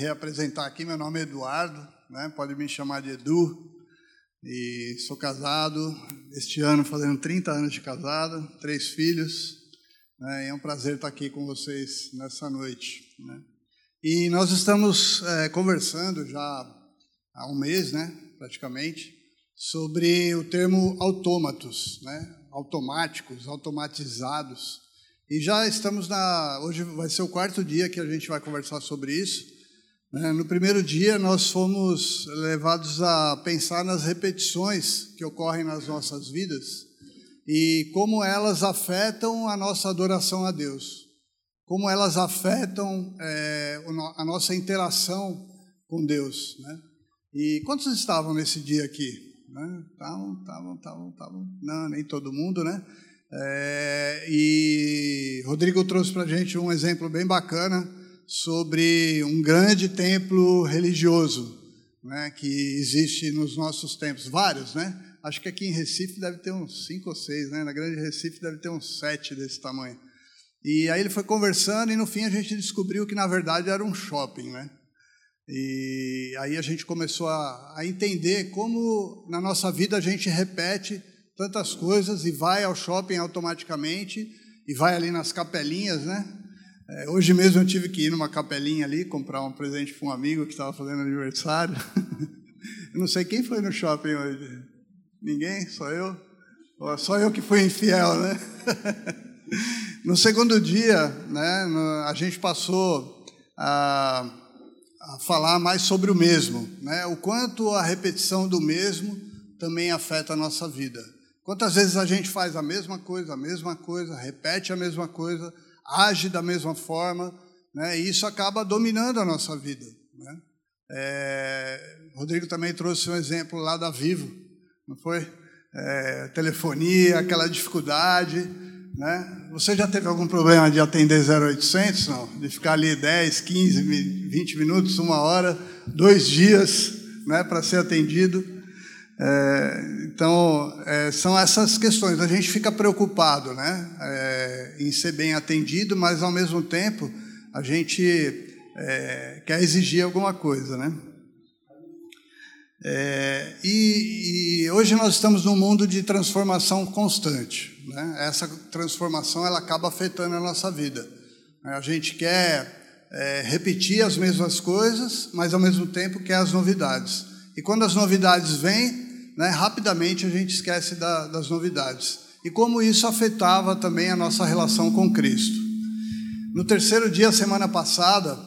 reapresentar aqui. Meu nome é Eduardo, né? pode me chamar de Edu. E sou casado, este ano fazendo 30 anos de casado, três filhos. Né? É um prazer estar aqui com vocês nessa noite. Né? E nós estamos é, conversando já há um mês, né, praticamente, sobre o termo autômatos, né, automáticos, automatizados. E já estamos na. Hoje vai ser o quarto dia que a gente vai conversar sobre isso. Né. No primeiro dia, nós fomos levados a pensar nas repetições que ocorrem nas nossas vidas e como elas afetam a nossa adoração a Deus como elas afetam é, a nossa interação com Deus. Né? E quantos estavam nesse dia aqui? Estavam, estavam, estavam, estavam. Não, nem todo mundo, né? É, e Rodrigo trouxe para a gente um exemplo bem bacana sobre um grande templo religioso né, que existe nos nossos tempos. Vários, né? Acho que aqui em Recife deve ter uns cinco ou seis, né? Na Grande Recife deve ter uns sete desse tamanho. E aí ele foi conversando e no fim a gente descobriu que na verdade era um shopping, né? E aí a gente começou a, a entender como na nossa vida a gente repete tantas coisas e vai ao shopping automaticamente e vai ali nas capelinhas, né? É, hoje mesmo eu tive que ir numa capelinha ali comprar um presente para um amigo que estava fazendo aniversário. eu não sei quem foi no shopping hoje. Ninguém? Só eu? Só eu que fui infiel, né? No segundo dia, né, a gente passou a, a falar mais sobre o mesmo, né, o quanto a repetição do mesmo também afeta a nossa vida. Quantas vezes a gente faz a mesma coisa, a mesma coisa, repete a mesma coisa, age da mesma forma, né, e isso acaba dominando a nossa vida. Né? É, Rodrigo também trouxe um exemplo lá da Vivo, não foi? É, telefonia, aquela dificuldade. Né? Você já teve algum problema de atender 0800? Não? De ficar ali 10, 15, 20 minutos, uma hora, dois dias né, para ser atendido? É, então, é, são essas questões. A gente fica preocupado né, é, em ser bem atendido, mas ao mesmo tempo a gente é, quer exigir alguma coisa. Né? É, e, e, hoje nós estamos num mundo de transformação constante. Né? Essa transformação ela acaba afetando a nossa vida. A gente quer é, repetir as mesmas coisas, mas ao mesmo tempo quer as novidades. E quando as novidades vêm, né, rapidamente a gente esquece da, das novidades. E como isso afetava também a nossa relação com Cristo. No terceiro dia, semana passada,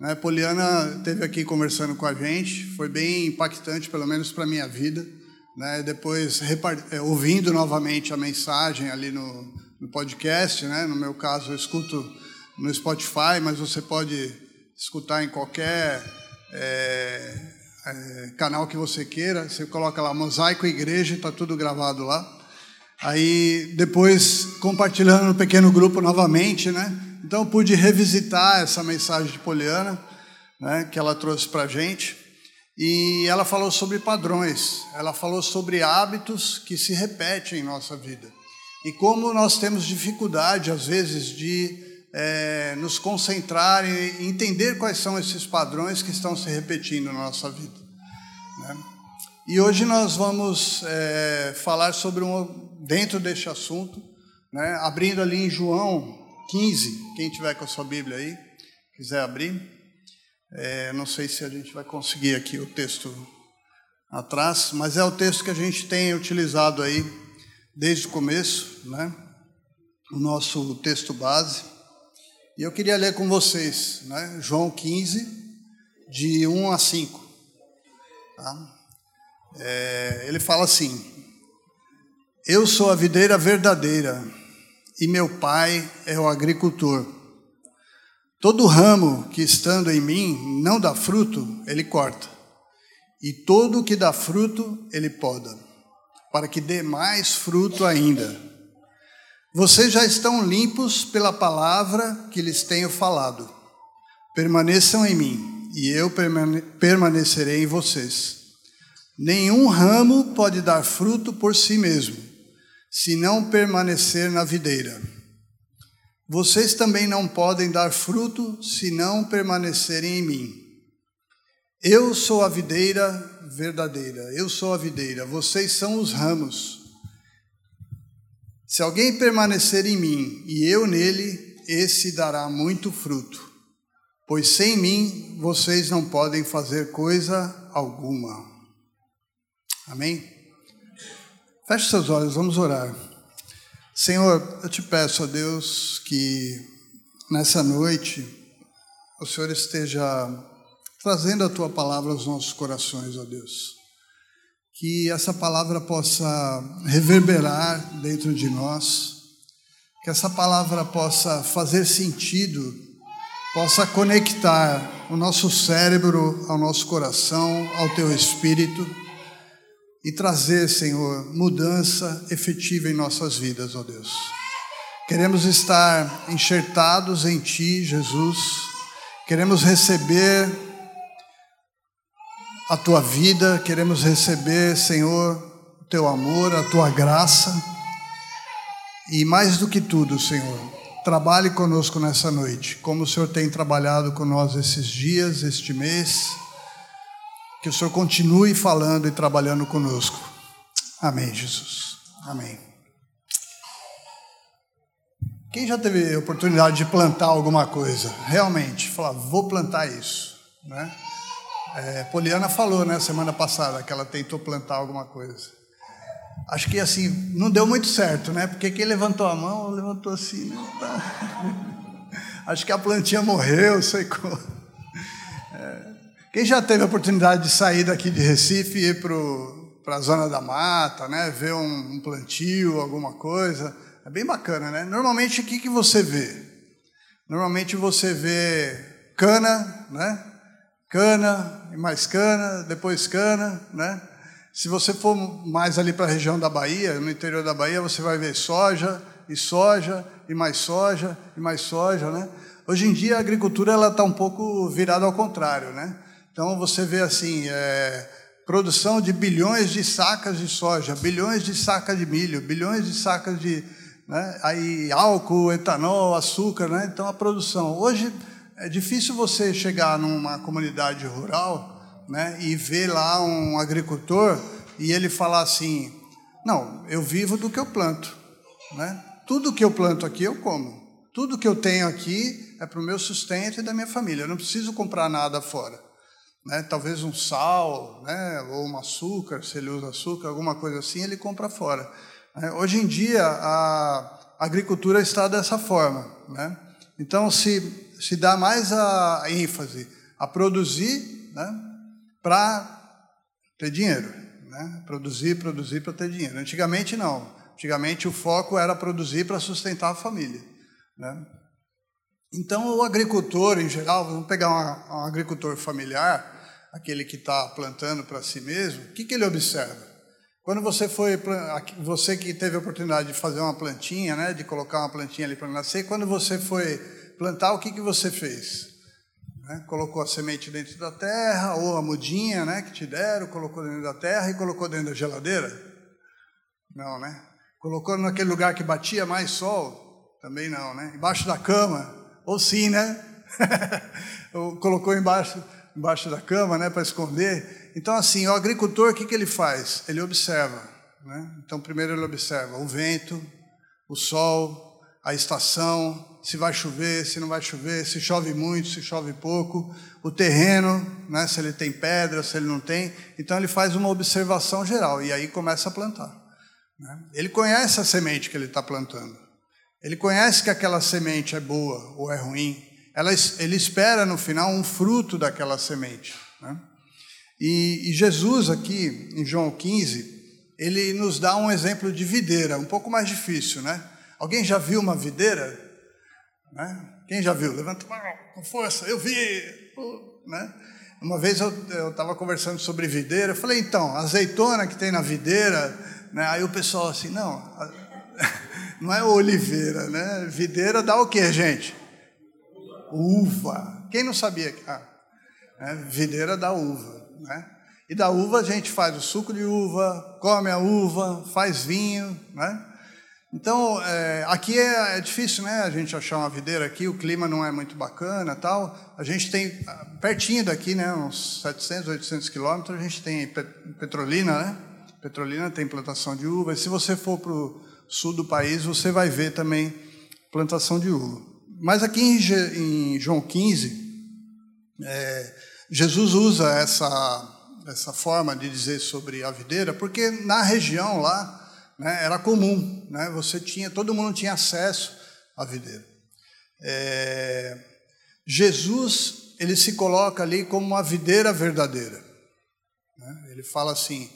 né, Poliana esteve aqui conversando com a gente, foi bem impactante, pelo menos para a minha vida. Né, depois, é, ouvindo novamente a mensagem ali no, no podcast, né, no meu caso, eu escuto no Spotify, mas você pode escutar em qualquer é, é, canal que você queira. Você coloca lá Mosaico Igreja, está tudo gravado lá. Aí, depois, compartilhando no pequeno grupo novamente, né? Então, pude revisitar essa mensagem de Poliana, né, que ela trouxe para a gente. E ela falou sobre padrões, ela falou sobre hábitos que se repetem em nossa vida. E como nós temos dificuldade, às vezes, de é, nos concentrar e entender quais são esses padrões que estão se repetindo na nossa vida. Né? E hoje nós vamos é, falar sobre um, dentro deste assunto, né, abrindo ali em João 15, quem tiver com a sua Bíblia aí, quiser abrir. É, não sei se a gente vai conseguir aqui o texto atrás, mas é o texto que a gente tem utilizado aí desde o começo, né? O nosso texto base. E eu queria ler com vocês, né? João 15, de 1 a 5. Tá? É, ele fala assim: Eu sou a videira verdadeira e meu pai é o agricultor. Todo ramo que estando em mim não dá fruto, ele corta. E todo que dá fruto, ele poda, para que dê mais fruto ainda. Vocês já estão limpos pela palavra que lhes tenho falado. Permaneçam em mim, e eu permanecerei em vocês. Nenhum ramo pode dar fruto por si mesmo, se não permanecer na videira. vocês também não podem dar fruto se não permanecerem em mim. Eu sou a videira verdadeira, eu sou a videira, vocês são os ramos. Se alguém permanecer em mim e eu nele, esse dará muito fruto, pois sem mim vocês não podem fazer coisa alguma. Amém? Feche seus olhos, vamos orar. Senhor, eu te peço, ó Deus, que nessa noite o Senhor esteja trazendo a tua palavra aos nossos corações, ó Deus. Que essa palavra possa reverberar dentro de nós, que essa palavra possa fazer sentido, possa conectar o nosso cérebro ao nosso coração, ao teu espírito e trazer, Senhor, mudança efetiva em nossas vidas, ó Deus. Queremos estar enxertados em Ti, Jesus. Queremos receber a Tua vida, queremos receber, Senhor, o Teu amor, a Tua graça. E mais do que tudo, Senhor, trabalhe conosco nessa noite, como o Senhor tem trabalhado com nós esses dias, este mês que o Senhor continue falando e trabalhando conosco. Amém, Jesus. Amém. Quem já teve oportunidade de plantar alguma coisa? Realmente, falar, vou plantar isso. Né? É, Poliana falou, né, semana passada, que ela tentou plantar alguma coisa. Acho que assim, não deu muito certo, né? Porque quem levantou a mão, levantou assim, né? Acho que a plantinha morreu, sei como. Quem já teve a oportunidade de sair daqui de Recife e ir para a zona da mata, né? ver um, um, plantio, alguma coisa, é bem bacana, né? Normalmente o que, que você vê? Normalmente você vê cana, né? Cana e mais cana, depois cana, né? Se você for mais ali para a região da Bahia, no interior da Bahia, você vai ver soja e soja e mais soja e mais soja, né? Hoje em dia a agricultura ela está um pouco virada ao contrário, né? Então você vê assim, é, produção de bilhões de sacas de soja, bilhões de sacas de milho, bilhões de sacas de né, aí álcool, etanol, açúcar, né? Então a produção. Hoje é difícil você chegar numa comunidade rural, né, e ver lá um agricultor e ele falar assim: "Não, eu vivo do que eu planto", né? Tudo que eu planto aqui eu como. Tudo que eu tenho aqui é para o meu sustento e da minha família. Eu não preciso comprar nada fora né, talvez um sal, né, ou um açúcar, se ele usa açúcar, alguma coisa assim, ele compra fora. É, hoje em dia, a agricultura está dessa forma. Né? Então, se, se dá mais a ênfase a produzir né, para ter dinheiro. Né? Produzir, produzir para ter dinheiro. Antigamente, não. Antigamente, o foco era produzir para sustentar a família. Né? Então, o agricultor, em geral, vamos pegar um agricultor familiar, aquele que está plantando para si mesmo, o que, que ele observa? Quando você foi, você que teve a oportunidade de fazer uma plantinha, né, de colocar uma plantinha ali para nascer, quando você foi plantar, o que, que você fez? Né? Colocou a semente dentro da terra, ou a mudinha né, que te deram, colocou dentro da terra e colocou dentro da geladeira? Não, né? Colocou naquele lugar que batia mais sol? Também não, né? Embaixo da cama? Ou sim, né? colocou embaixo embaixo da cama, né, para esconder. Então, assim, o agricultor, o que, que ele faz? Ele observa. Né? Então, primeiro ele observa o vento, o sol, a estação, se vai chover, se não vai chover, se chove muito, se chove pouco, o terreno, né, se ele tem pedra, se ele não tem. Então, ele faz uma observação geral e aí começa a plantar. Né? Ele conhece a semente que ele está plantando. Ele conhece que aquela semente é boa ou é ruim ela, ele espera no final um fruto daquela semente. Né? E, e, Jesus, aqui em João 15, ele nos dá um exemplo de videira, um pouco mais difícil, né? Alguém já viu uma videira? Né? Quem já viu? Levanta com força, eu vi. Né? Uma vez eu estava conversando sobre videira, eu falei, então, azeitona que tem na videira, né? aí o pessoal assim, não, não é oliveira, né? Videira dá o quê, gente? uva. Quem não sabia? Ah, é, videira da uva. Né? E da uva a gente faz o suco de uva, come a uva, faz vinho. Né? Então, é, aqui é, é, difícil, né? A gente achar uma videira aqui, o clima não é muito bacana tal. A gente tem, pertinho daqui, né? Uns 700, 800 quilômetros, a gente tem Petrolina, né? Petrolina tem plantação de uva. E se você for para o sul do país, você vai ver também plantação de uva. Mas aqui em, em João 15, é, Jesus usa essa, essa forma de dizer sobre a videira, porque na região lá, né, era comum, né, você tinha, todo mundo tinha acesso à videira. É, Jesus ele se coloca ali como uma videira verdadeira. Né? Ele fala assim: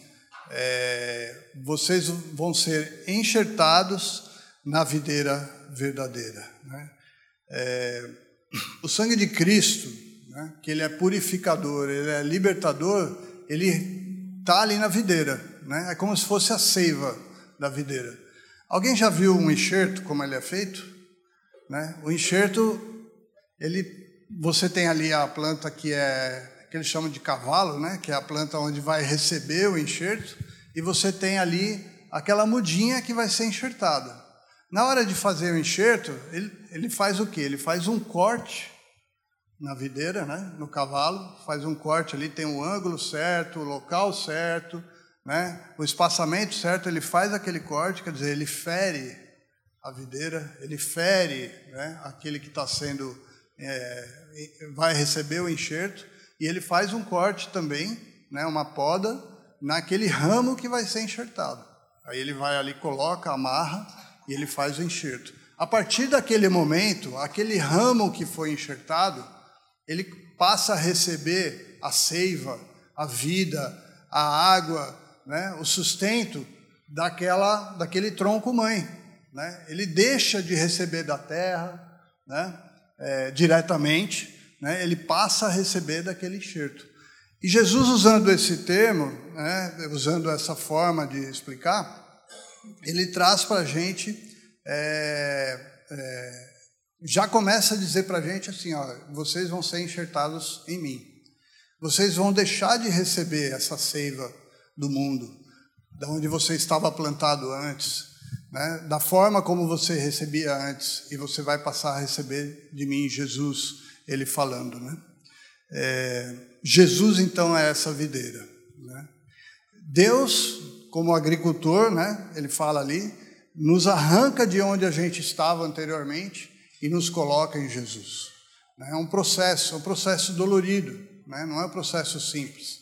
é, vocês vão ser enxertados na videira verdadeira. Né? É, o sangue de Cristo, né, que ele é purificador, ele é libertador, ele está ali na videira. Né? É como se fosse a seiva da videira. Alguém já viu um enxerto, como ele é feito? Né? O enxerto, ele, você tem ali a planta que é que eles chamam de cavalo, né? que é a planta onde vai receber o enxerto, e você tem ali aquela mudinha que vai ser enxertada. Na hora de fazer o enxerto, ele, ele faz o quê? Ele faz um corte na videira, né? no cavalo, faz um corte ali, tem o ângulo certo, o local certo, né? o espaçamento certo, ele faz aquele corte, quer dizer, ele fere a videira, ele fere né? aquele que está sendo, é, vai receber o enxerto, e ele faz um corte também, né? uma poda, naquele ramo que vai ser enxertado. Aí ele vai ali, coloca, amarra e ele faz o enxerto. A partir daquele momento, aquele ramo que foi enxertado, ele passa a receber a seiva, a vida, a água, né, o sustento daquela, daquele tronco mãe. Né? Ele deixa de receber da terra né, é, diretamente, né, ele passa a receber daquele enxerto. E Jesus, usando esse termo, né, usando essa forma de explicar, ele traz para a gente, é, é, já começa a dizer para a gente assim: ó, vocês vão ser enxertados em mim. Vocês vão deixar de receber essa seiva do mundo, da onde você estava plantado antes, né? da forma como você recebia antes, e você vai passar a receber de mim, Jesus, ele falando. Né? É, Jesus, então, é essa videira. Né? Deus, como agricultor, né? ele fala ali, nos arranca de onde a gente estava anteriormente e nos coloca em Jesus. Né? É um processo, é um processo dolorido, né? não é um processo simples.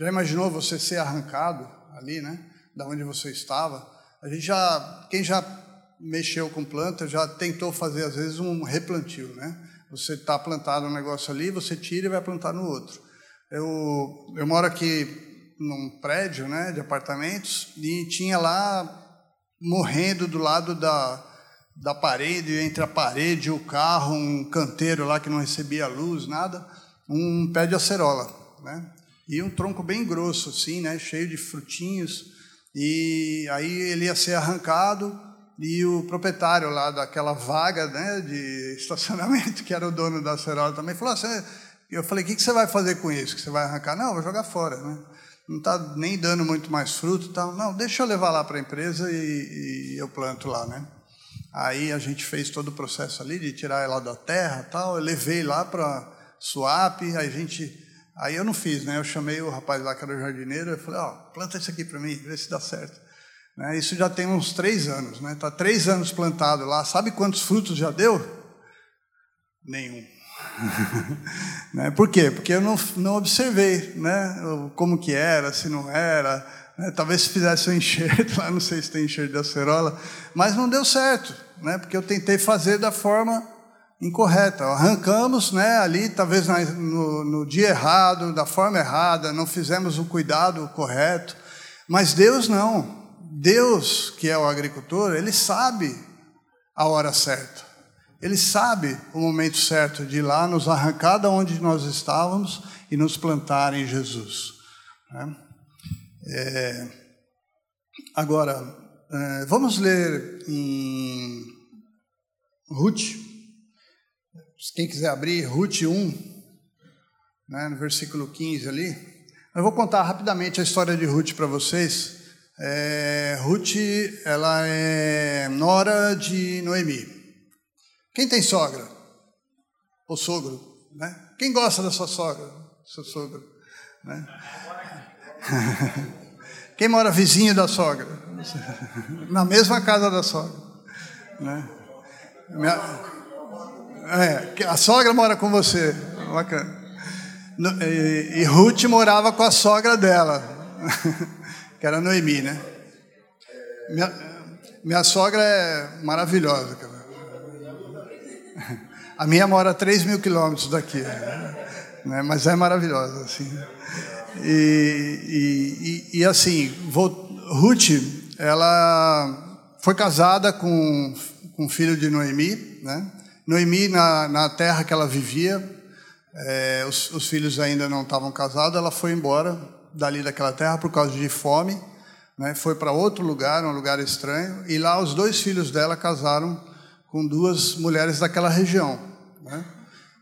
Já imaginou você ser arrancado ali, né? Da onde você estava? A gente já, quem já mexeu com planta, já tentou fazer às vezes um replantio, né? Você está plantado um negócio ali, você tira e vai plantar no outro. Eu, eu moro aqui num prédio, né, de apartamentos e tinha lá morrendo do lado da, da parede, entre a parede e o carro, um canteiro lá que não recebia luz, nada, um pé de acerola, né? E um tronco bem grosso, assim, né, cheio de frutinhos. E aí ele ia ser arrancado e o proprietário lá daquela vaga né, de estacionamento, que era o dono da acerola também, falou assim, eu falei, o que, você vai fazer com isso? Que você vai arrancar? Não, vou jogar fora, né? Não está nem dando muito mais fruto tal. Não, deixa eu levar lá para a empresa e, e, eu planto lá, né? Aí a gente fez todo o processo ali de tirar ela da terra tal. Eu levei lá para Suap, aí a gente Aí eu não fiz, né? Eu chamei o rapaz lá que era jardineiro, eu falei, ó, oh, planta isso aqui para mim, vê se dá certo. Né? Isso já tem uns três anos, né? Está três anos plantado lá. Sabe quantos frutos já deu? Nenhum. né? Por quê? Porque eu não, não observei, né? Como que era, se não era. Né? Talvez se fizesse um enxerto lá, não sei se tem enxerto de acerola, mas não deu certo, né? Porque eu tentei fazer da forma incorreta. Arrancamos né, ali, talvez no, no dia errado, da forma errada, não fizemos o cuidado correto. Mas Deus não. Deus, que é o agricultor, ele sabe a hora certa. Ele sabe o momento certo de ir lá nos arrancar da onde nós estávamos e nos plantar em Jesus. Né? É, agora, é, vamos ler em Ruth, quem quiser abrir, Ruth 1, né, no versículo 15 ali. Eu vou contar rapidamente a história de Ruth para vocês. É, Ruth, ela é nora de Noemi. Quem tem sogra? O sogro, né? Quem gosta da sua sogra? Seu sogro, né? Quem mora vizinho da sogra? Na mesma casa da sogra, né? Minha, é, a sogra mora com você, bacana. E, e Ruth morava com a sogra dela, que era Noemi, né? Minha, minha sogra é maravilhosa, cara. A minha mora a 3 mil quilômetros daqui, né? mas é maravilhosa, assim. E, e, e assim, Ruth, ela foi casada com, com o filho de Noemi, né? Noemi, na, na terra que ela vivia, é, os, os, filhos ainda não estavam casados, ela foi embora dali daquela terra por causa de fome, né? foi para outro lugar, um lugar estranho, e lá os dois filhos dela casaram com duas mulheres daquela região. Né?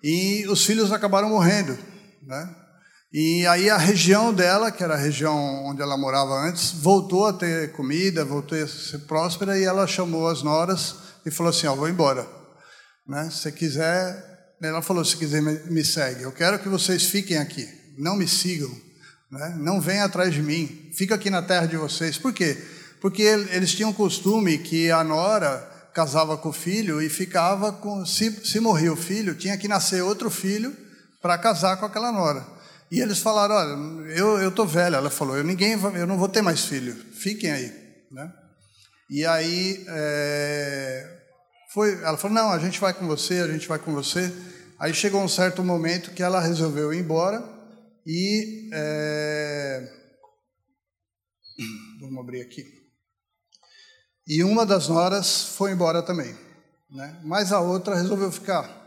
E os filhos acabaram morrendo. Né? E aí a região dela, que era a região onde ela morava antes, voltou a ter comida, voltou a ser próspera, e ela chamou as noras e falou assim: Ó, vou embora. Né? Se quiser ela falou: se quiser, me segue. Eu quero que vocês fiquem aqui, não me sigam, né? não venham atrás de mim, fica aqui na terra de vocês. Por quê? Porque eles tinham costume que a nora casava com o filho e ficava com. Se, se morria o filho, tinha que nascer outro filho para casar com aquela nora. E eles falaram: olha, eu estou velha. Ela falou: eu, ninguém, eu não vou ter mais filho, fiquem aí. Né? E aí. É, foi, ela falou: não, a gente vai com você, a gente vai com você. Aí chegou um certo momento que ela resolveu ir embora e. É... Vamos abrir aqui. E uma das noras foi embora também, né? mas a outra resolveu ficar.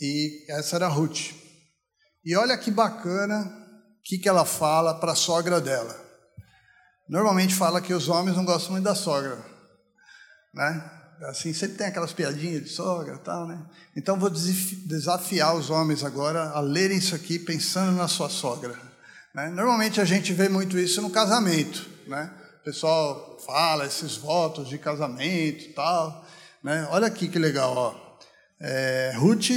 E essa era a Ruth. E olha que bacana o que, que ela fala para a sogra dela. Normalmente fala que os homens não gostam muito da sogra, né? Assim, sempre tem aquelas piadinhas de sogra tal, né? Então vou desafiar os homens agora a lerem isso aqui pensando na sua sogra. Né? Normalmente a gente vê muito isso no casamento, né? O pessoal fala esses votos de casamento tal, né? Olha aqui que legal, ó. É, Ruth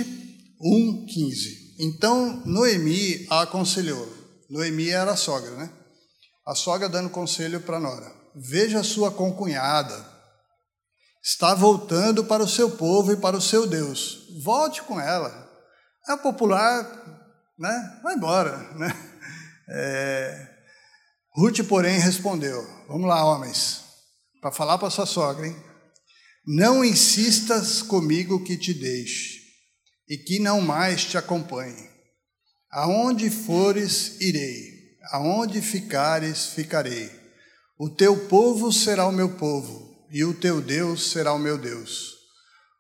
1:15. Então Noemi a aconselhou. Noemi era a sogra, né? A sogra dando conselho para Nora. Veja sua concunhada está voltando para o seu povo e para o seu Deus. Volte com ela. É popular, né? Vai embora, né? É... Ruth, porém, respondeu: Vamos lá, homens, para falar para sua sogra, hein? Não insistas comigo que te deixe e que não mais te acompanhe. Aonde fores, irei, aonde ficares, ficarei. O teu povo será o meu povo e o teu Deus será o meu Deus.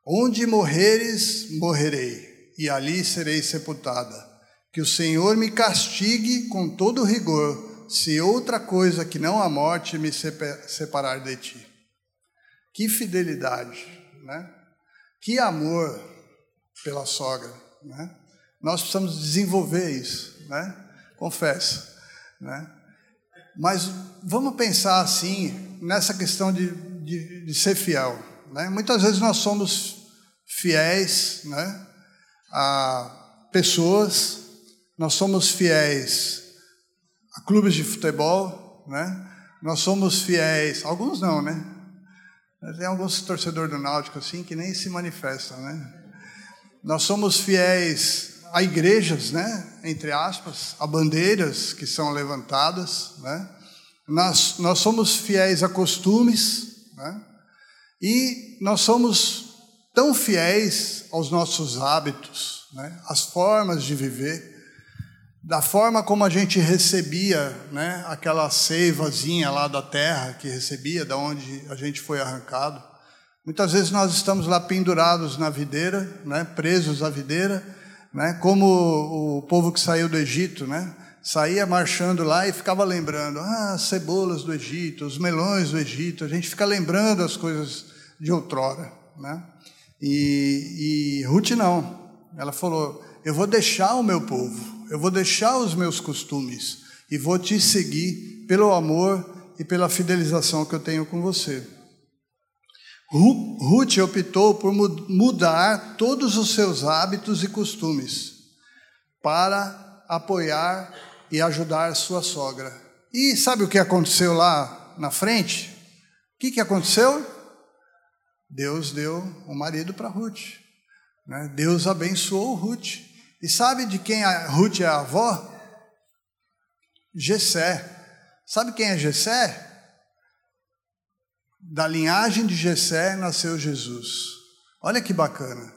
Onde morreres, morrerei, e ali serei sepultada. Que o Senhor me castigue com todo rigor, se outra coisa que não a morte me separar de ti. Que fidelidade, né? Que amor pela sogra, né? Nós precisamos desenvolver isso, né? Confesso, né? Mas vamos pensar assim nessa questão de de, de ser fiel. Né? Muitas vezes nós somos fiéis né, a pessoas, nós somos fiéis a clubes de futebol, né? nós somos fiéis, alguns não, né? Tem alguns torcedores do Náutico assim que nem se manifestam, né? Nós somos fiéis a igrejas, né? Entre aspas, a bandeiras que são levantadas, né? Nós, nós somos fiéis a costumes, né? E nós somos tão fiéis aos nossos hábitos, né? às formas de viver, da forma como a gente recebia né? aquela seivazinha lá da terra que recebia, da onde a gente foi arrancado. Muitas vezes nós estamos lá pendurados na videira, né? presos à videira, né? como o povo que saiu do Egito, né? Saía marchando lá e ficava lembrando, ah, as cebolas do Egito, os melões do Egito, a gente fica lembrando as coisas de outrora, né? E, e Ruth não, ela falou, eu vou deixar o meu povo, eu vou deixar os meus costumes, e vou te seguir pelo amor e pela fidelização que eu tenho com você. Ruth optou por mudar todos os seus hábitos e costumes para apoiar e ajudar sua sogra. E sabe o que aconteceu lá na frente? O que, que aconteceu? Deus deu o um marido para Ruth. Né? Deus abençoou Ruth. E sabe de quem a Ruth é a avó? Gessé. Sabe quem é Gessé? Da linhagem de Gessé nasceu Jesus. Olha que bacana.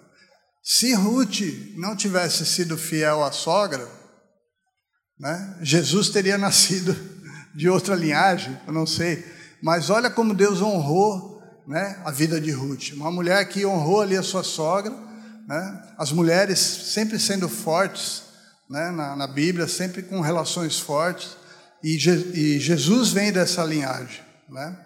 Se Ruth não tivesse sido fiel à sogra, né, Jesus teria nascido de outra linhagem, eu não sei. Mas olha como Deus honrou né, a vida de Ruth. Uma mulher que honrou ali a sua sogra, né, as mulheres sempre sendo fortes né, na, na, Bíblia, sempre com relações fortes, e, Je, e Jesus vem dessa linhagem. Né?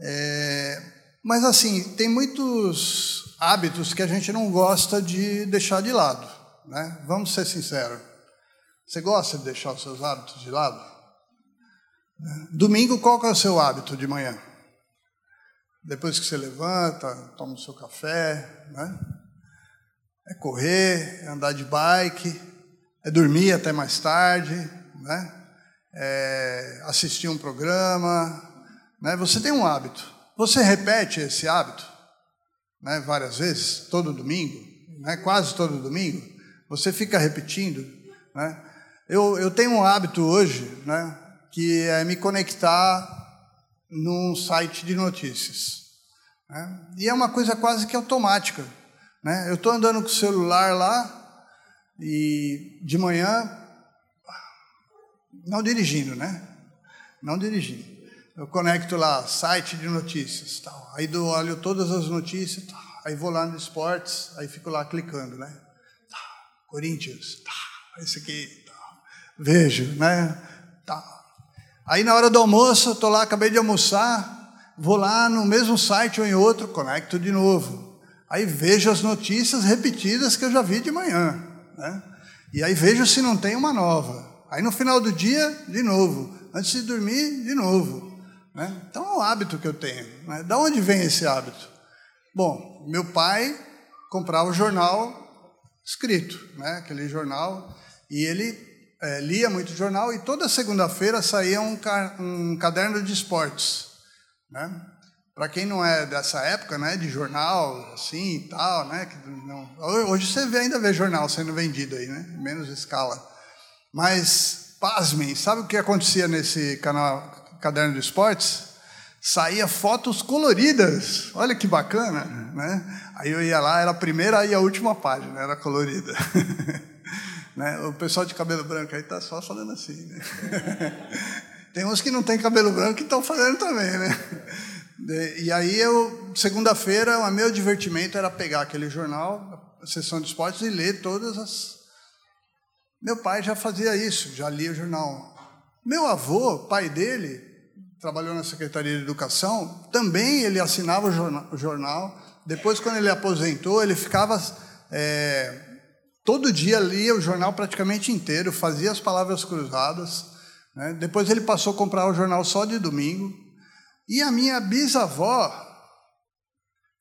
É, mas assim, tem muitos hábitos que a gente não gosta de deixar de lado. Né? Vamos ser sinceros. Você gosta de deixar os seus hábitos de lado? Domingo, qual é o seu hábito de manhã? Depois que você levanta, toma o seu café, né? É correr, é andar de bike, é dormir até mais tarde, né? É assistir um programa, né? Você tem um hábito. Você repete esse hábito, né? Várias vezes, todo domingo, né? Quase todo domingo. Você fica repetindo, né? Eu, eu tenho um hábito hoje, né? Que é me conectar num site de notícias. Né? E é uma coisa quase que automática. Né? Eu estou andando com o celular lá e de manhã, não dirigindo, né? Não dirigindo. Eu conecto lá, site de notícias, tal. aí dou, olho todas as notícias, tal. aí vou lá no esportes, aí fico lá clicando, né? Corinthians, esse aqui, vejo, né? Aí na hora do almoço, estou lá, acabei de almoçar, vou lá no mesmo site ou em outro, conecto de novo. Aí vejo as notícias repetidas que eu já vi de manhã. Né? E aí vejo se não tem uma nova. Aí no final do dia, de novo. Antes de dormir, de novo. Né? Então é um hábito que eu tenho. Né? Da onde vem esse hábito? Bom, meu pai comprava o jornal escrito, né? aquele jornal, e ele é, lia muito jornal e toda segunda-feira saía um, um, caderno de esportes. Né? Para quem não é dessa época, né, de jornal, assim e tal, né, não, hoje você vê, ainda vê jornal sendo vendido aí, né, menos escala. Mas, pasmem, sabe o que acontecia nesse canal, caderno de esportes? Saía fotos coloridas, olha que bacana, né? Aí eu ia lá, era a primeira e a última página, era colorida. Né? O pessoal de cabelo branco aí está só falando assim. Né? Tem uns que não tem cabelo branco que estão fazendo também, né? E aí eu, segunda-feira, o meu divertimento era pegar aquele jornal, a sessão de esportes, e ler todas as. Meu pai já fazia isso, já lia o jornal. Meu avô, pai dele, trabalhou na Secretaria de Educação, também ele assinava o jornal. Depois, quando ele aposentou, ele ficava é, Todo dia lia o jornal praticamente inteiro, fazia as palavras cruzadas. Né? Depois ele passou a comprar o jornal só de domingo. E a minha bisavó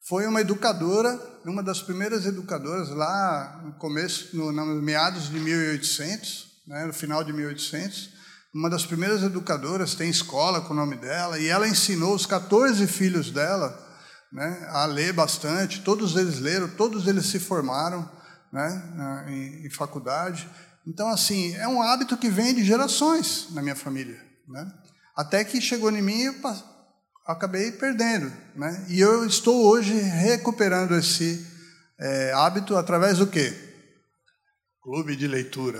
foi uma educadora, uma das primeiras educadoras lá no começo, no, no meados de 1800, né? no final de 1800. Uma das primeiras educadoras, tem escola com o nome dela, e ela ensinou os 14 filhos dela né, a ler bastante. Todos eles leram, todos eles se formaram né, em, em, faculdade. Então, assim, é um hábito que vem de gerações na minha família. Né? Até que chegou em mim e eu acabei perdendo. Né? E eu estou hoje recuperando esse é, hábito através do quê? Clube de leitura.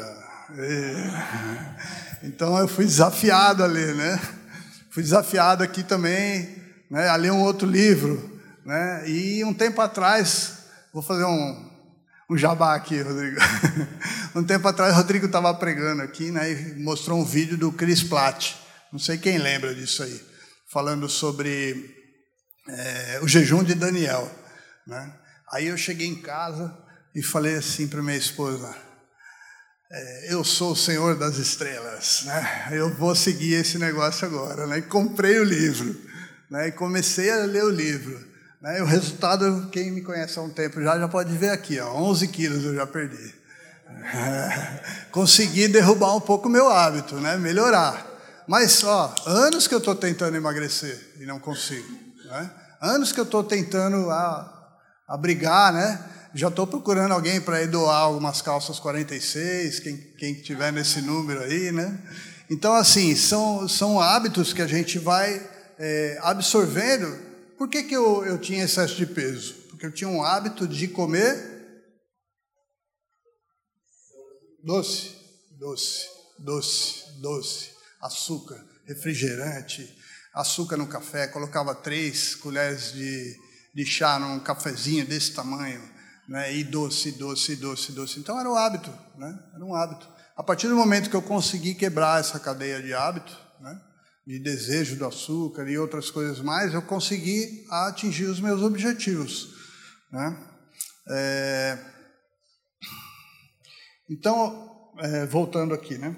E... Então eu fui desafiado a ler, né? Fui desafiado aqui também né, a ler um outro livro. Né? E um tempo atrás, vou fazer um, um jabá aqui, Rodrigo. um tempo atrás, o Rodrigo estava pregando aqui, né, e mostrou um vídeo do Chris Platt. Não sei quem lembra disso aí, falando sobre é, o jejum de Daniel. Né? Aí eu cheguei em casa e falei assim para minha esposa: é, eu sou o Senhor das Estrelas, né? Eu vou seguir esse negócio agora, né? E comprei o livro, né? E comecei a ler o livro, né? O resultado, quem me conhece há um tempo já já pode ver aqui, ó, 11 quilos eu já perdi. É, consegui derrubar um pouco o meu hábito, né? Melhorar. Mas ó, anos que eu estou tentando emagrecer e não consigo, né? Anos que eu estou tentando a, a brigar, né? Já estou procurando alguém para doar algumas calças 46, quem, quem tiver nesse número aí, né? Então, assim, são, são hábitos que a gente vai é, absorvendo. Por que, que eu, eu tinha excesso de peso? Porque eu tinha um hábito de comer doce, doce, doce, doce, açúcar, refrigerante, açúcar no café, colocava três colheres de, de chá num cafezinho desse tamanho, né? E doce, doce, doce, doce. Então era o hábito, né? Era um hábito. A partir do momento que eu consegui quebrar essa cadeia de hábito, né? De desejo do açúcar e outras coisas mais, eu consegui atingir os meus objetivos, né? É... Então, é, voltando aqui, né?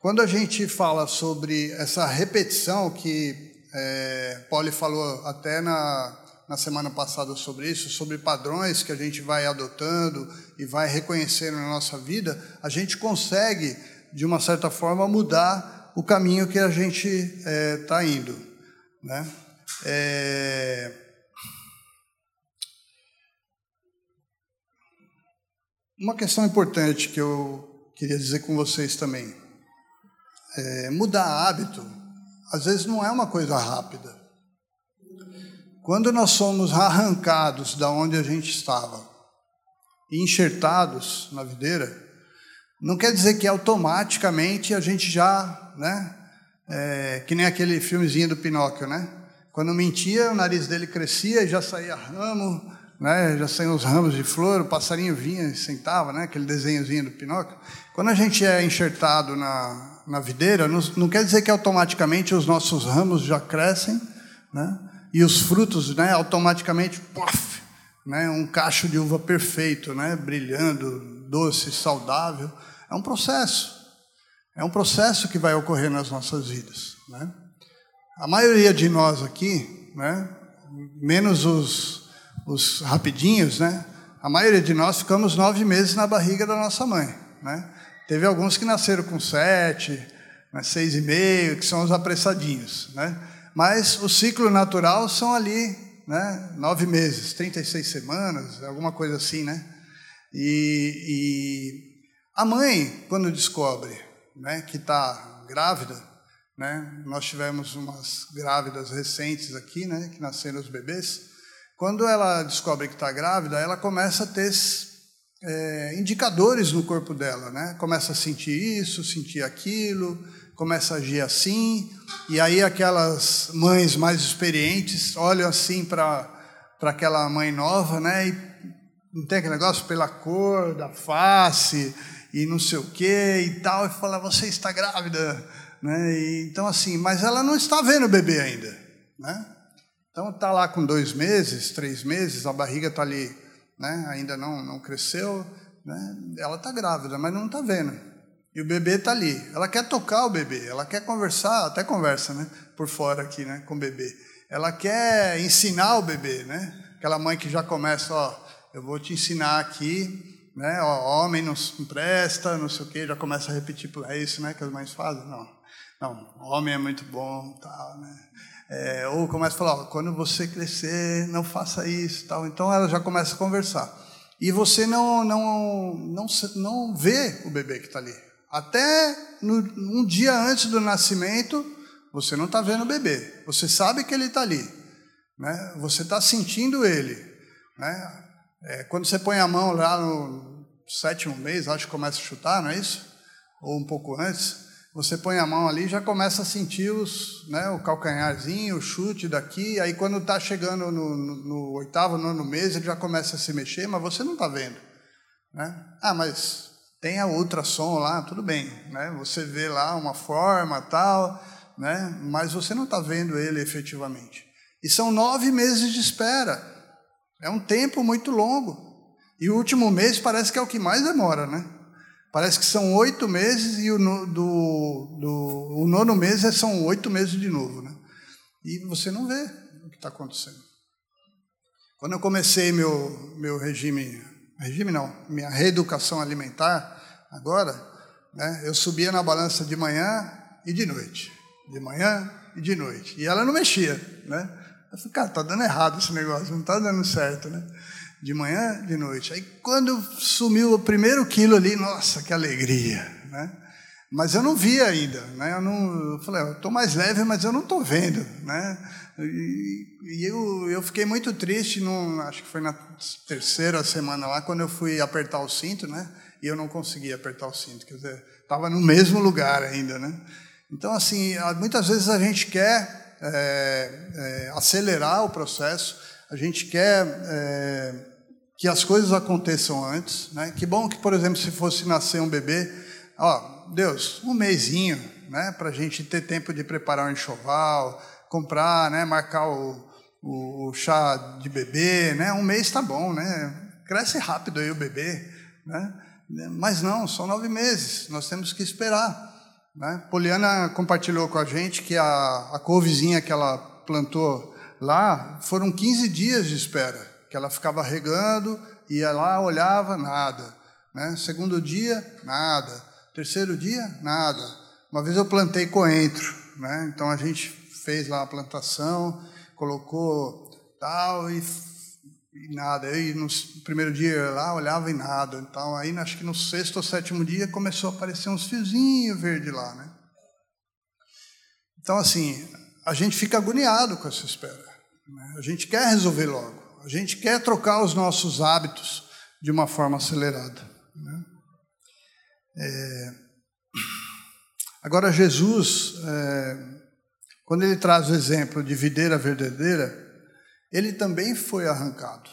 Quando a gente fala sobre essa repetição que é, Paulo falou até na, na semana passada sobre isso, sobre padrões que a gente vai adotando e vai reconhecendo na nossa vida, a gente consegue, de uma certa forma, mudar o caminho que a gente está é, indo. Né? É... Uma questão importante que eu queria dizer com vocês também. É, mudar hábito, às vezes não é uma coisa rápida. Quando nós somos arrancados da onde a gente estava e enxertados na videira, não quer dizer que automaticamente a gente já, né? É, que nem aquele filmezinho do Pinóquio, né? Quando mentia, o nariz dele crescia e já saía ramo, né? Já saíam os ramos de flor, o passarinho vinha e sentava, né? Aquele desenhozinho do Pinóquio. Quando a gente é enxertado na, na videira, não, não quer dizer que automaticamente os nossos ramos já crescem, né? e os frutos, né, automaticamente, puff, né, um cacho de uva perfeito, né, brilhando, doce, saudável. É um processo. É um processo que vai ocorrer nas nossas vidas. Né? A maioria de nós aqui, né, menos os, os rapidinhos, né, a maioria de nós ficamos nove meses na barriga da nossa mãe. Né? Teve alguns que nasceram com sete, né, seis e meio, que são os apressadinhos. Né? Mas o ciclo natural são ali, né, nove meses, 36 semanas, alguma coisa assim, né? E, e a mãe, quando descobre né, que está grávida, né, nós tivemos umas grávidas recentes aqui, né, que nasceram os bebês. Quando ela descobre que está grávida, ela começa a ter é, indicadores no corpo dela, né? Começa a sentir isso, sentir aquilo, começa a agir assim, e aí aquelas mães mais experientes olham assim para aquela mãe nova, né? E não tem aquele negócio pela cor da face e não sei o que e tal, e fala, você está grávida, né? E, então assim, mas ela não está vendo o bebê ainda, né? Então está lá com dois meses, três meses, a barriga está ali, né? Ainda não, não cresceu, né? Ela está grávida, mas não está vendo. E o bebê está ali. Ela quer tocar o bebê, ela quer conversar, até conversa, né? Por fora aqui, né? Com o bebê. Ela quer ensinar o bebê, né? Aquela mãe que já começa, ó, eu vou te ensinar aqui, né? Ó, homem não presta, não sei o quê, já começa a repetir, é isso, né? Que as mães fazem? Não, não, homem é muito bom, tal, né? É, ou começa a falar, ó, quando você crescer, não faça isso, tal. Então ela já começa a conversar. E você não, não, não, não vê o bebê que está ali. Até no, um dia antes do nascimento, você não está vendo o bebê. Você sabe que ele está ali. Né? Você está sentindo ele. Né? É, quando você põe a mão lá no sétimo mês, acho que começa a chutar, não é isso? Ou um pouco antes. Você põe a mão ali e já começa a sentir os, né, o calcanharzinho, o chute daqui. Aí quando está chegando no, no, no, oitavo, nono mês, ele já começa a se mexer, mas você não está vendo. Né? Ah, mas tem a ultrassom lá, tudo bem, né? Você vê lá uma forma tal, né? Mas você não está vendo ele efetivamente. E são nove meses de espera. É um tempo muito longo. E o último mês parece que é o que mais demora, né? Parece que são oito meses e o, no, do, do, o nono mês é, são oito meses de novo. Né? E você não vê o que está acontecendo. Quando eu comecei meu, meu regime, regime não, minha reeducação alimentar, agora, né, eu subia na balança de manhã e de noite. De manhã e de noite. E ela não mexia. Né? Eu falei, cara, está dando errado esse negócio, não está dando certo. Né? de manhã, de noite. Aí quando sumiu o primeiro quilo ali, nossa, que alegria, né? Mas eu não vi ainda, né? Eu não, eu falei, eu estou mais leve, mas eu não estou vendo, né? E, e, eu, eu fiquei muito triste, num, acho que foi na terceira semana lá, quando eu fui apertar o cinto, né? E eu não consegui apertar o cinto, quer dizer, estava no mesmo lugar ainda, né? Então, assim, muitas vezes a gente quer é, é, acelerar o processo, a gente quer é, que as coisas aconteçam antes. Né? Que bom que, por exemplo, se fosse nascer um bebê, ó, Deus, um mêsinho, né, para a gente ter tempo de preparar um enxoval, comprar, né, marcar o, o, o chá de bebê, né? Um mês está bom, né? Cresce rápido aí o bebê, né? Mas não, são nove meses. Nós temos que esperar. Né? Poliana compartilhou com a gente que a, a couvezinha que ela plantou lá foram 15 dias de espera que ela ficava regando, ia lá, olhava, nada. Né? Segundo dia, nada. Terceiro dia, nada. Uma vez eu plantei coentro, né? então a gente fez lá a plantação, colocou tal e, e nada. Aí no primeiro dia lá olhava e nada. Então aí acho que no sexto ou sétimo dia começou a aparecer uns fiozinhos verdes lá, né? Então assim a gente fica agoniado com essa espera. Né? A gente quer resolver logo. A gente quer trocar os nossos hábitos de uma forma acelerada. Né? É... Agora, Jesus, é... quando ele traz o exemplo de videira verdadeira, ele também foi arrancado.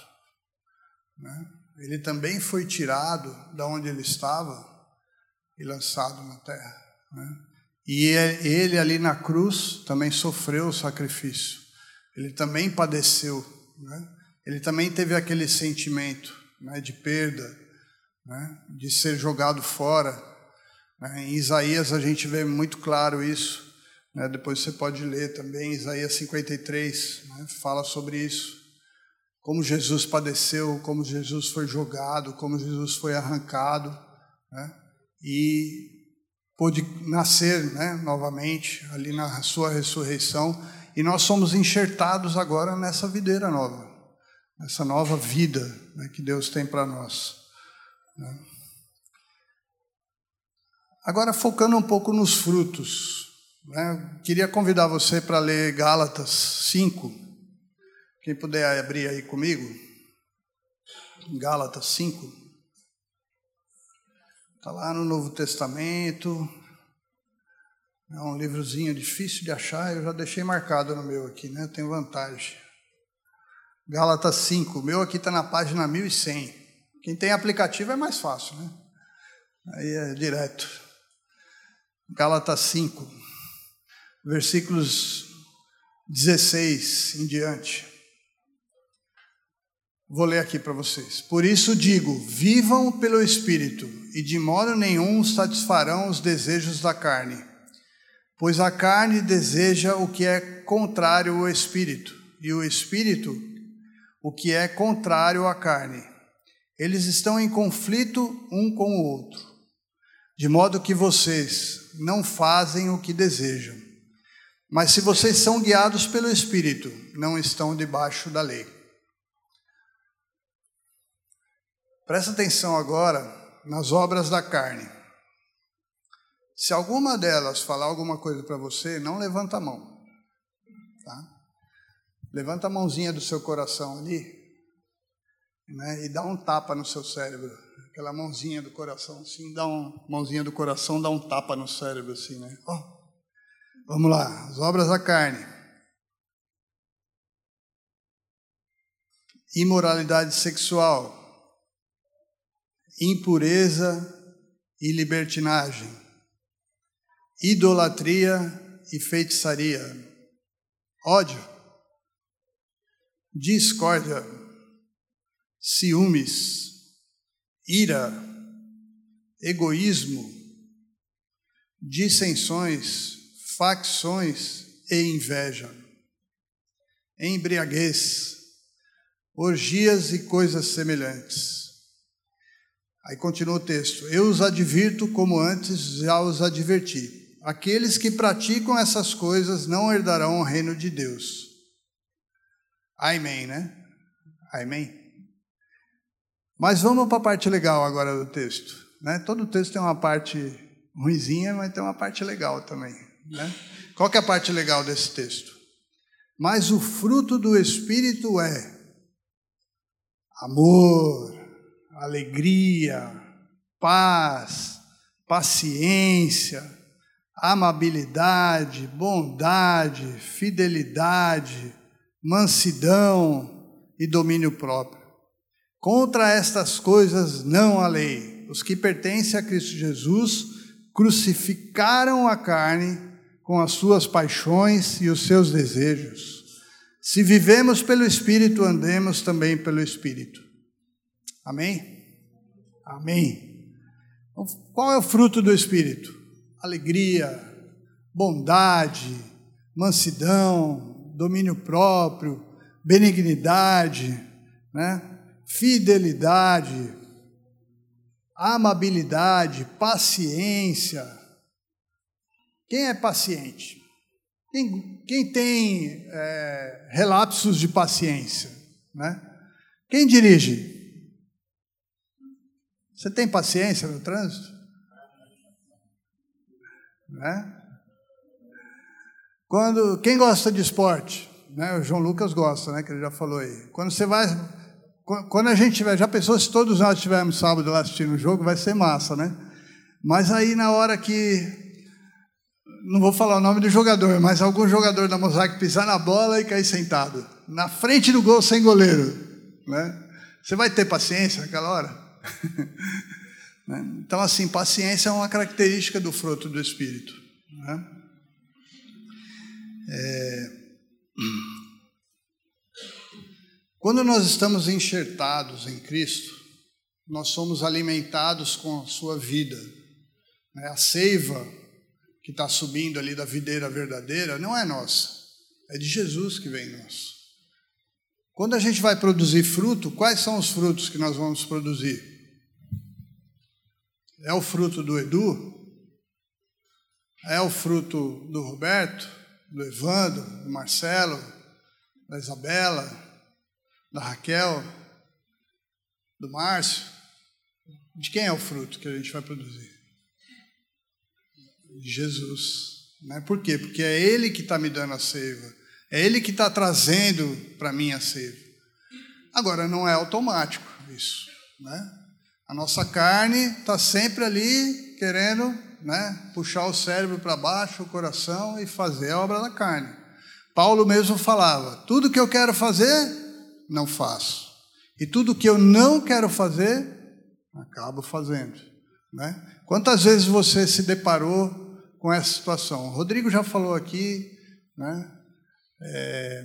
Né? Ele também foi tirado da onde ele estava e lançado na terra. Né? E ele ali na cruz também sofreu o sacrifício. Ele também padeceu. Né? ele também teve aquele sentimento né, de perda, né, de ser jogado fora. Né. Em Isaías a gente vê muito claro isso. Né, depois você pode ler também, Isaías 53 né, fala sobre isso. Como Jesus padeceu, como Jesus foi jogado, como Jesus foi arrancado, né, e pôde nascer né, novamente ali na sua ressurreição. E nós somos enxertados agora nessa videira nova essa nova vida né, que Deus tem para nós. Né? Agora, focando um pouco nos frutos, né, queria convidar você para ler Gálatas 5. Quem puder abrir aí comigo, Gálatas 5. Está lá no Novo Testamento. É um livrozinho difícil de achar, eu já deixei marcado no meu aqui, né? Tem vantagem. Gálatas 5. O meu aqui está na página 1100. Quem tem aplicativo é mais fácil, né? Aí é direto. Gálatas 5, versículos 16 em diante. Vou ler aqui para vocês. Por isso digo: vivam pelo Espírito, e de modo nenhum satisfarão os desejos da carne. Pois a carne deseja o que é contrário ao Espírito, e o Espírito o que é contrário à carne. Eles estão em conflito um com o outro, de modo que vocês não fazem o que desejam. Mas se vocês são guiados pelo Espírito, não estão debaixo da lei. Presta atenção agora nas obras da carne. Se alguma delas falar alguma coisa para você, não levanta a mão. Tá? Levanta a mãozinha do seu coração ali né, e dá um tapa no seu cérebro. Aquela mãozinha do coração, assim, dá uma mãozinha do coração, dá um tapa no cérebro, assim, né? Oh, vamos lá, as obras da carne. Imoralidade sexual, impureza e libertinagem, idolatria e feitiçaria, ódio, discórdia, ciúmes, ira, egoísmo, dissensões, facções e inveja, embriaguez, orgias e coisas semelhantes. Aí continua o texto: Eu os advirto como antes já os adverti. Aqueles que praticam essas coisas não herdarão o reino de Deus. Amém, né? Amém. Mas vamos para a parte legal agora do texto. Né? Todo texto tem uma parte ruizinha, mas tem uma parte legal também. Né? Qual que é a parte legal desse texto? Mas o fruto do Espírito é amor, alegria, paz, paciência, amabilidade, bondade, fidelidade, mansidão e domínio próprio. Contra estas coisas não há lei. Os que pertencem a Cristo Jesus crucificaram a carne com as suas paixões e os seus desejos. Se vivemos pelo Espírito, andemos também pelo Espírito. Amém? Amém. Então, qual é o fruto do Espírito? Alegria, bondade, mansidão, domínio próprio, benignidade, né? fidelidade, amabilidade, paciência. Quem é paciente? Quem, quem tem é, relapsos de paciência? Né? Quem dirige? Você tem paciência no trânsito? Né? Quando, quem gosta de esporte? Né? O João Lucas gosta, né? que ele já falou aí. Quando você vai quando a gente tiver, já pensou se todos nós estivermos sábado lá assistindo o jogo, vai ser massa, né? Mas aí na hora que, não vou falar o nome do jogador, mas algum jogador da Mosaic pisar na bola e cair sentado, na frente do gol sem goleiro, né? Você vai ter paciência naquela hora? Né? então, assim, paciência é uma característica do fruto do Espírito. Né? É... Quando nós estamos enxertados em Cristo, nós somos alimentados com a sua vida. Né? A seiva que está subindo ali da videira verdadeira não é nossa, é de Jesus que vem em nós. Quando a gente vai produzir fruto, quais são os frutos que nós vamos produzir? É o fruto do Edu? É o fruto do Roberto, do Evandro, do Marcelo, da Isabela, da Raquel, do Márcio. De quem é o fruto que a gente vai produzir? Jesus. Né? Por quê? Porque é Ele que está me dando a seiva. É Ele que está trazendo para mim a seiva. Agora, não é automático isso. Né? A nossa carne está sempre ali querendo né, puxar o cérebro para baixo, o coração e fazer a obra da carne. Paulo mesmo falava: tudo que eu quero fazer, não faço. E tudo que eu não quero fazer, acabo fazendo. Né? Quantas vezes você se deparou com essa situação? O Rodrigo já falou aqui, né? É,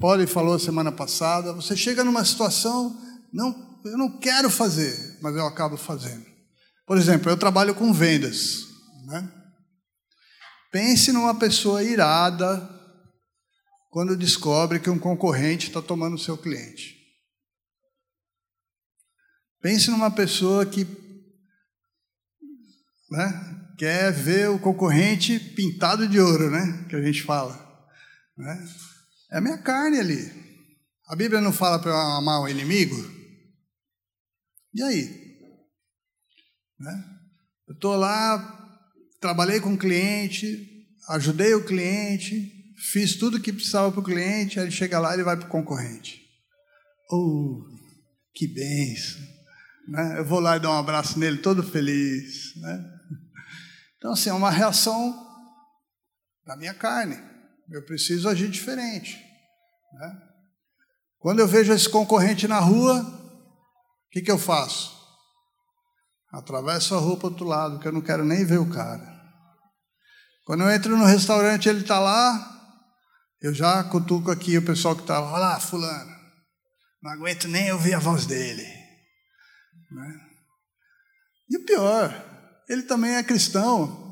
Poli falou semana passada. Você chega numa situação, não, eu não quero fazer, mas eu acabo fazendo. Por exemplo, eu trabalho com vendas. Né? Pense numa pessoa irada, quando descobre que um concorrente está tomando o seu cliente. Pense numa pessoa que né, quer ver o concorrente pintado de ouro, né? Que a gente fala. Né? É a minha carne ali. A Bíblia não fala para eu amar o inimigo? E aí? Né? Eu estou lá, trabalhei com o cliente, ajudei o cliente, fiz tudo o que precisava para o cliente, aí ele chega lá e vai para o concorrente. Oh, que benção! Né? Eu vou lá e dar um abraço nele, todo feliz. Né? Então, assim, é uma reação da minha carne. Eu preciso agir diferente. Né? Quando eu vejo esse concorrente na rua, o que, que eu faço? Atravesso a rua para o outro lado, que eu não quero nem ver o cara. Quando eu entro no restaurante, ele está lá, eu já cutuco aqui o pessoal que está lá, olha lá, fulano, não aguento nem ouvir a voz dele. Né? E o pior, ele também é cristão.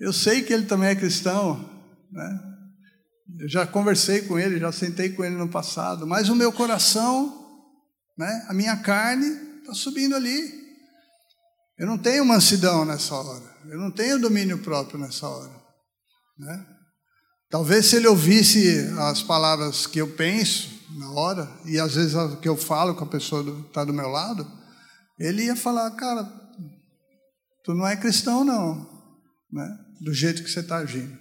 Eu sei que ele também é cristão, né? Eu já conversei com ele, já sentei com ele no passado, mas o meu coração, né, a minha carne está subindo ali. Eu não tenho mansidão nessa hora, eu não tenho domínio próprio nessa hora. Né? Talvez se ele ouvisse as palavras que eu penso na hora, e às vezes que eu falo com a pessoa que está do meu lado, ele ia falar, cara, tu não é cristão não, né? do jeito que você está agindo.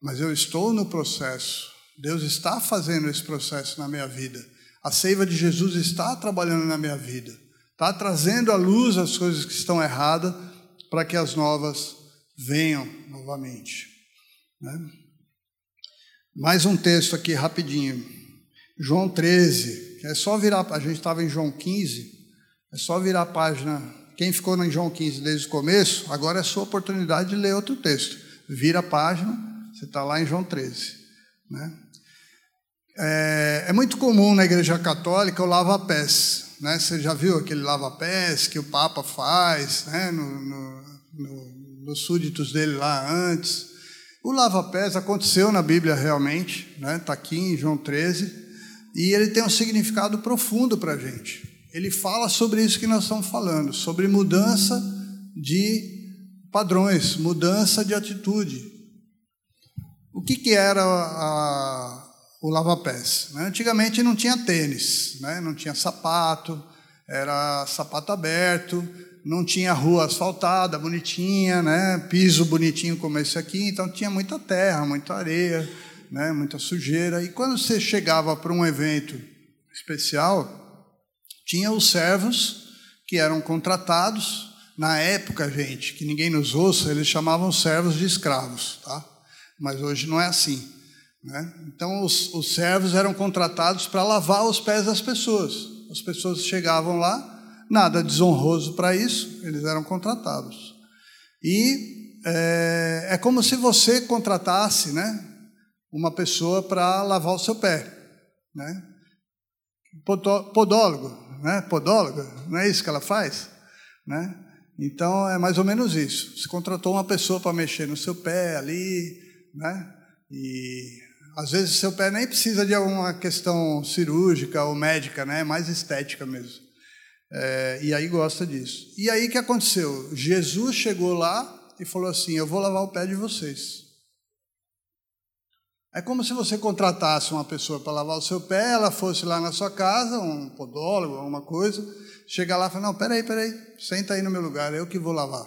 Mas eu estou no processo, Deus está fazendo esse processo na minha vida. A seiva de Jesus está trabalhando na minha vida, está trazendo à luz as coisas que estão erradas para que as novas venham novamente. Né? Mais um texto aqui rapidinho. João 13. É só virar, a gente estava em João 15. É só virar a página. Quem ficou em João 15 desde o começo, agora é a sua oportunidade de ler outro texto. Vira a página, você está lá em João 13. Né? É, é, muito comum na Igreja Católica o lava-pés. Né? Você já viu aquele lava-pés que o Papa faz né? no, no, no, nos súditos dele lá antes? O lava-pés aconteceu na Bíblia realmente, está né? Tá aqui em João 13, e ele tem um significado profundo para a gente. Ele fala sobre isso que nós estamos falando, sobre mudança de padrões, mudança de atitude. O que, que era a, o lava-pés? Né? Antigamente não tinha tênis, né? não tinha sapato, era sapato aberto, não tinha rua asfaltada, bonitinha, né? piso bonitinho como esse aqui, então tinha muita terra, muita areia, né? muita sujeira. E quando você chegava para um evento especial, tinha os servos que eram contratados. Na época, gente, que ninguém nos ouça, eles chamavam servos de escravos, tá? Mas hoje não é assim. Né? Então, os, os servos eram contratados para lavar os pés das pessoas. As pessoas chegavam lá, Nada desonroso para isso, eles eram contratados. E é, é como se você contratasse né, uma pessoa para lavar o seu pé. Né? Podólogo, né? podóloga, não é isso que ela faz? Né? Então é mais ou menos isso. Você contratou uma pessoa para mexer no seu pé ali, né? E às vezes seu pé nem precisa de alguma questão cirúrgica ou médica, né? É mais estética mesmo. É, e aí gosta disso. E aí o que aconteceu? Jesus chegou lá e falou assim: Eu vou lavar o pé de vocês. É como se você contratasse uma pessoa para lavar o seu pé, ela fosse lá na sua casa, um podólogo, alguma coisa, chega lá e fala: Não, peraí, peraí, senta aí no meu lugar, eu que vou lavar.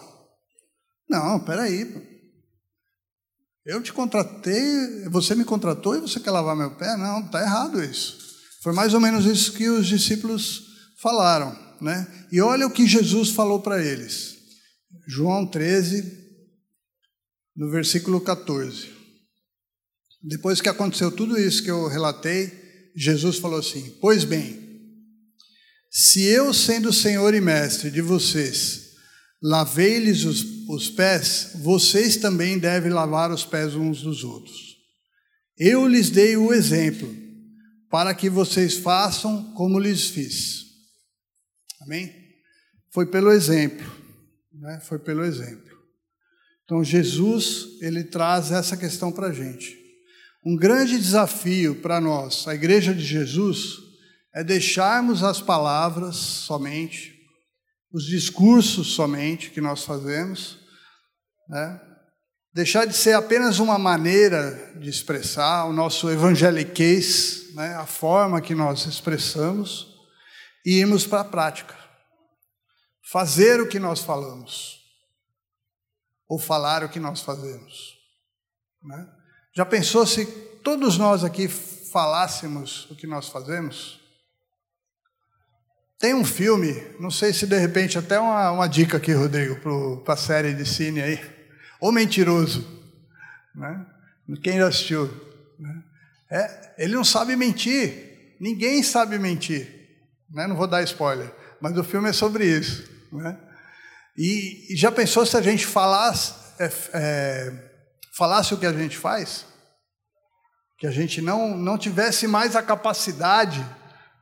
Não, peraí. Eu te contratei, você me contratou e você quer lavar meu pé? Não, está errado isso. Foi mais ou menos isso que os discípulos falaram. Né? E olha o que Jesus falou para eles. João 13, no versículo 14. Depois que aconteceu tudo isso que eu relatei, Jesus falou assim: Pois bem, se eu, sendo Senhor e Mestre de vocês, lavei-lhes os, os pés, vocês também devem lavar os pés uns dos outros. Eu lhes dei o exemplo, para que vocês façam como lhes fiz. Amém? Foi pelo exemplo, né? Foi pelo exemplo. Então Jesus ele traz essa questão para a gente. Um grande desafio para nós, a Igreja de Jesus, é deixarmos as palavras somente, os discursos somente que nós fazemos, né? deixar de ser apenas uma maneira de expressar o nosso evangeliquez, né? a forma que nós expressamos, e irmos para a prática. Fazer o que nós falamos, ou falar o que nós fazemos. Né? Já pensou se todos nós aqui falássemos o que nós fazemos? Tem um filme, não sei se de repente até uma, uma dica aqui, Rodrigo, para a série de cine aí, O Mentiroso. Né? Quem já assistiu? Né? É, ele não sabe mentir, ninguém sabe mentir. Né? Não vou dar spoiler, mas o filme é sobre isso. Né? E, e, já pensou se a gente falasse, é, é, falasse o que a gente faz? Que a gente não, não tivesse mais a capacidade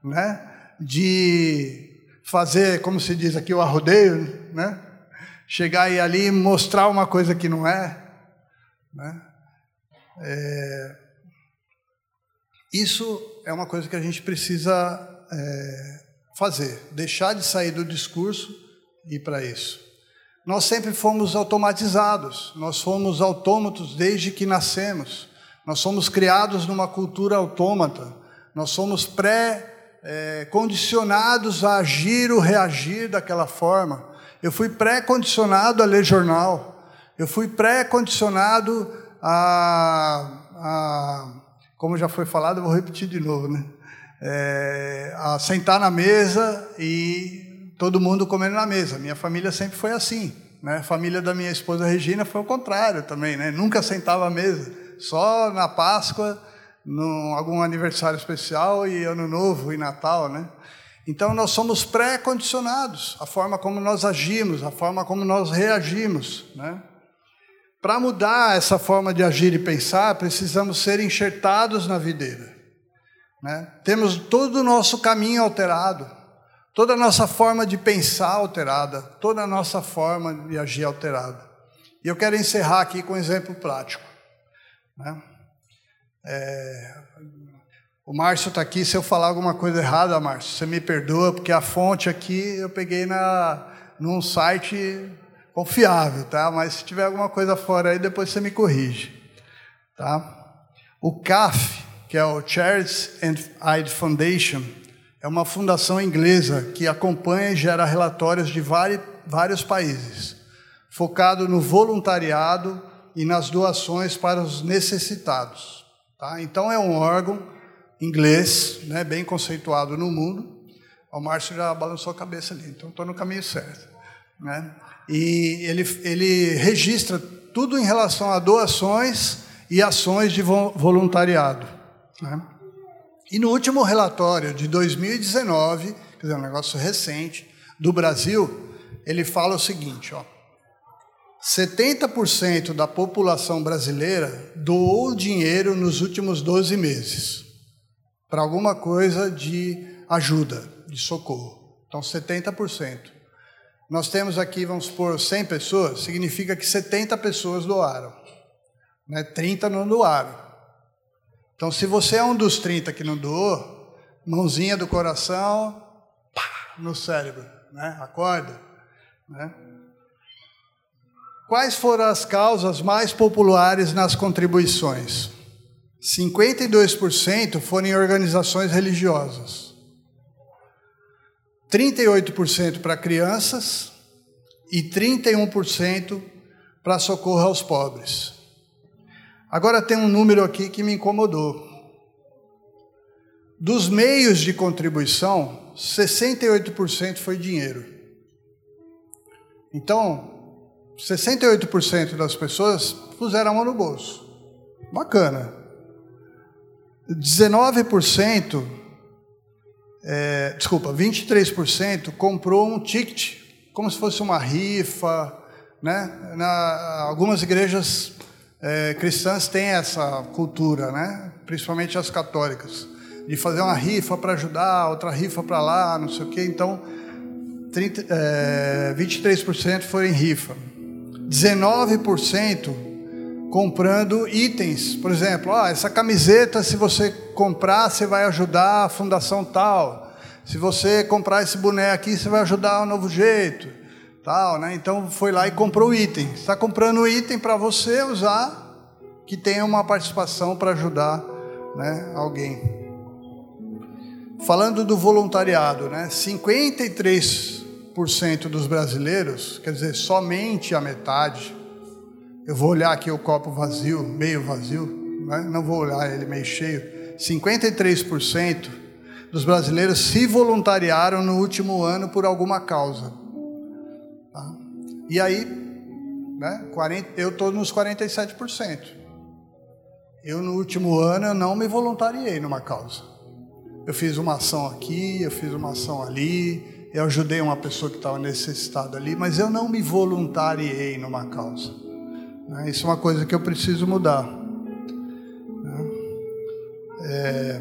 né, de fazer, como se diz aqui, o arrodeio, né? Chegar e ali mostrar uma coisa que não é, né? É, isso é uma coisa que a gente precisa é, fazer, deixar de sair do discurso e ir para isso. Nós sempre fomos automatizados, nós fomos autômatos desde que nascemos, nós somos criados numa cultura autômata, nós somos pré-condicionados a agir ou reagir daquela forma. Eu fui pré-condicionado a ler jornal, eu fui pré-condicionado a, a, como já foi falado, eu vou repetir de novo, né? É, a sentar na mesa e todo mundo comendo na mesa. Minha família sempre foi assim. Né? A família da minha esposa Regina foi o contrário também, né? nunca sentava à mesa, só na Páscoa, em algum aniversário especial e Ano Novo e Natal. Né? Então nós somos pré-condicionados, a forma como nós agimos, a forma como nós reagimos. Né? Para mudar essa forma de agir e pensar, precisamos ser enxertados na videira. Né? Temos todo o nosso caminho alterado toda a nossa forma de pensar alterada, toda a nossa forma de agir alterada. E eu quero encerrar aqui com um exemplo prático. Né? É, o Márcio está aqui, se eu falar alguma coisa errada, Márcio, você me perdoa, porque a fonte aqui eu peguei na, num site confiável, tá? Mas se tiver alguma coisa fora aí, depois você me corrige, tá? O CAF, que é o Charities and Aid Foundation, é uma fundação inglesa que acompanha e gera relatórios de vários países, focado no voluntariado e nas doações para os necessitados. Tá? Então, é um órgão inglês, né, bem conceituado no mundo. O Márcio já balançou a cabeça ali, então estou no caminho certo. Né? E ele, ele registra tudo em relação a doações e ações de voluntariado. Né? E no último relatório de 2019, quer dizer, um negócio recente, do Brasil, ele fala o seguinte, ó. 70% da população brasileira doou dinheiro nos últimos 12 meses para alguma coisa de ajuda, de socorro. Então, 70%. Nós temos aqui, vamos supor, 100 pessoas, significa que 70 pessoas doaram. Né? 30 não doaram. Então, se você é um dos 30 que não doou, mãozinha do coração, pá, no cérebro, né? Acorda, né? Quais foram as causas mais populares nas contribuições? 52% foram em organizações religiosas. 38% para crianças e 31% para socorro aos pobres. Agora tem um número aqui que me incomodou. Dos meios de contribuição, 68% foi dinheiro. Então, 68% das pessoas puseram a mão no bolso. Bacana. 19%, é, desculpa, 23% comprou um ticket, como se fosse uma rifa. Né? Na, algumas igrejas é, cristãs têm essa cultura, né? principalmente as católicas, de fazer uma rifa para ajudar, outra rifa para lá, não sei o quê. Então, 30, é, 23% foram em rifa. 19% comprando itens. Por exemplo, ah, essa camiseta, se você comprar, você vai ajudar a fundação tal. Se você comprar esse boné aqui, você vai ajudar o Novo Jeito tal, né? Então foi lá e comprou o item. Está comprando o item para você usar, que tenha uma participação para ajudar, né, alguém. Falando do voluntariado, né? 53% dos brasileiros, quer dizer, somente a metade. Eu vou olhar aqui o copo vazio, meio vazio, né? não vou olhar ele meio cheio. 53% dos brasileiros se voluntariaram no último ano por alguma causa. E aí, né, 40, eu estou nos 47%. Eu, no último ano, eu não me voluntariei numa causa. Eu fiz uma ação aqui, eu fiz uma ação ali, eu ajudei uma pessoa que estava necessitada ali, mas eu não me voluntariei numa causa. Né, isso é uma coisa que eu preciso mudar. Né. É...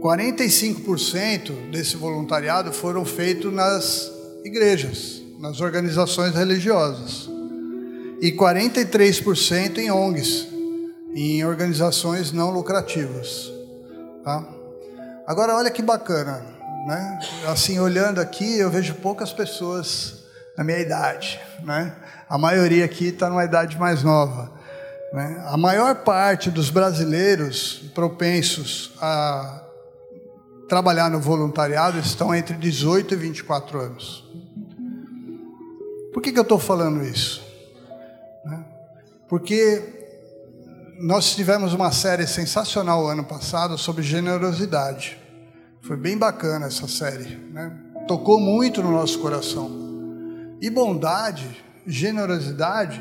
45% desse voluntariado foram feitos nas igrejas, nas organizações religiosas, e 43% em ONGs, em organizações não lucrativas. Tá? Agora, olha que bacana, né? Assim, olhando aqui, eu vejo poucas pessoas na minha idade, né? A maioria aqui está numa idade mais nova. Né? A maior parte dos brasileiros propensos a trabalhar no voluntariado estão entre 18 e 24 anos. Por que, que eu estou falando isso? Né? Porque nós tivemos uma série sensacional ano passado sobre generosidade. Foi bem bacana essa série, né? Tocou muito no nosso coração. E bondade, generosidade,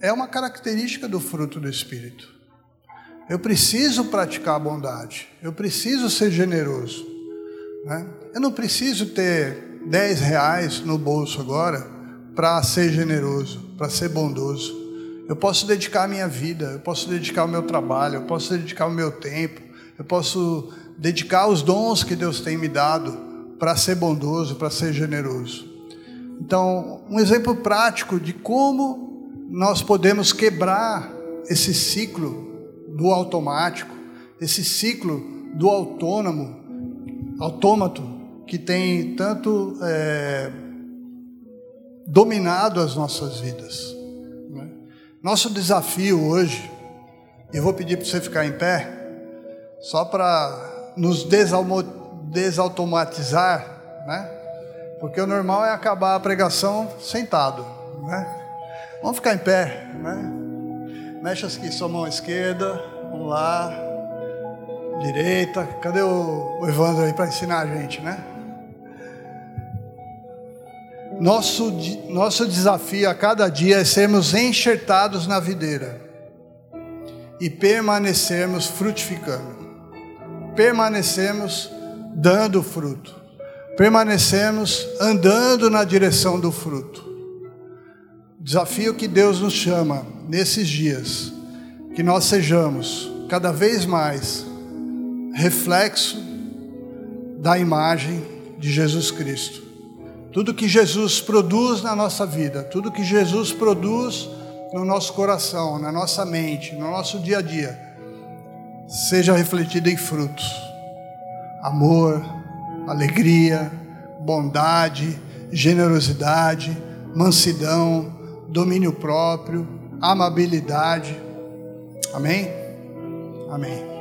é uma característica do fruto do Espírito. Eu preciso praticar a bondade, eu preciso ser generoso. Né? Eu não preciso ter 10 reais no bolso agora para ser generoso, para ser bondoso. Eu posso dedicar a minha vida, eu posso dedicar o meu trabalho, eu posso dedicar o meu tempo, eu posso dedicar os dons que Deus tem me dado para ser bondoso, para ser generoso. Então, um exemplo prático de como nós podemos quebrar esse ciclo do automático, esse ciclo do autônomo, autômato, que tem tanto é, dominado as nossas vidas. Nosso desafio hoje, eu vou pedir para você ficar em pé, só para nos desautomatizar, né? Porque o normal é acabar a pregação sentado, né? Vamos ficar em pé, né? Mexe aqui sua mão esquerda, vamos lá, direita. Cadê o, o Evandro aí para ensinar a gente, né? Nosso, nosso desafio a cada dia é sermos enxertados na videira e permanecermos frutificando, permanecermos dando fruto, permanecermos andando na direção do fruto. Desafio que Deus nos chama nesses dias, que nós sejamos cada vez mais reflexo da imagem de Jesus Cristo tudo que Jesus produz na nossa vida, tudo que Jesus produz no nosso coração, na nossa mente, no nosso dia a dia, seja refletido em frutos. Amor, alegria, bondade, generosidade, mansidão, domínio próprio, amabilidade. Amém? Amém.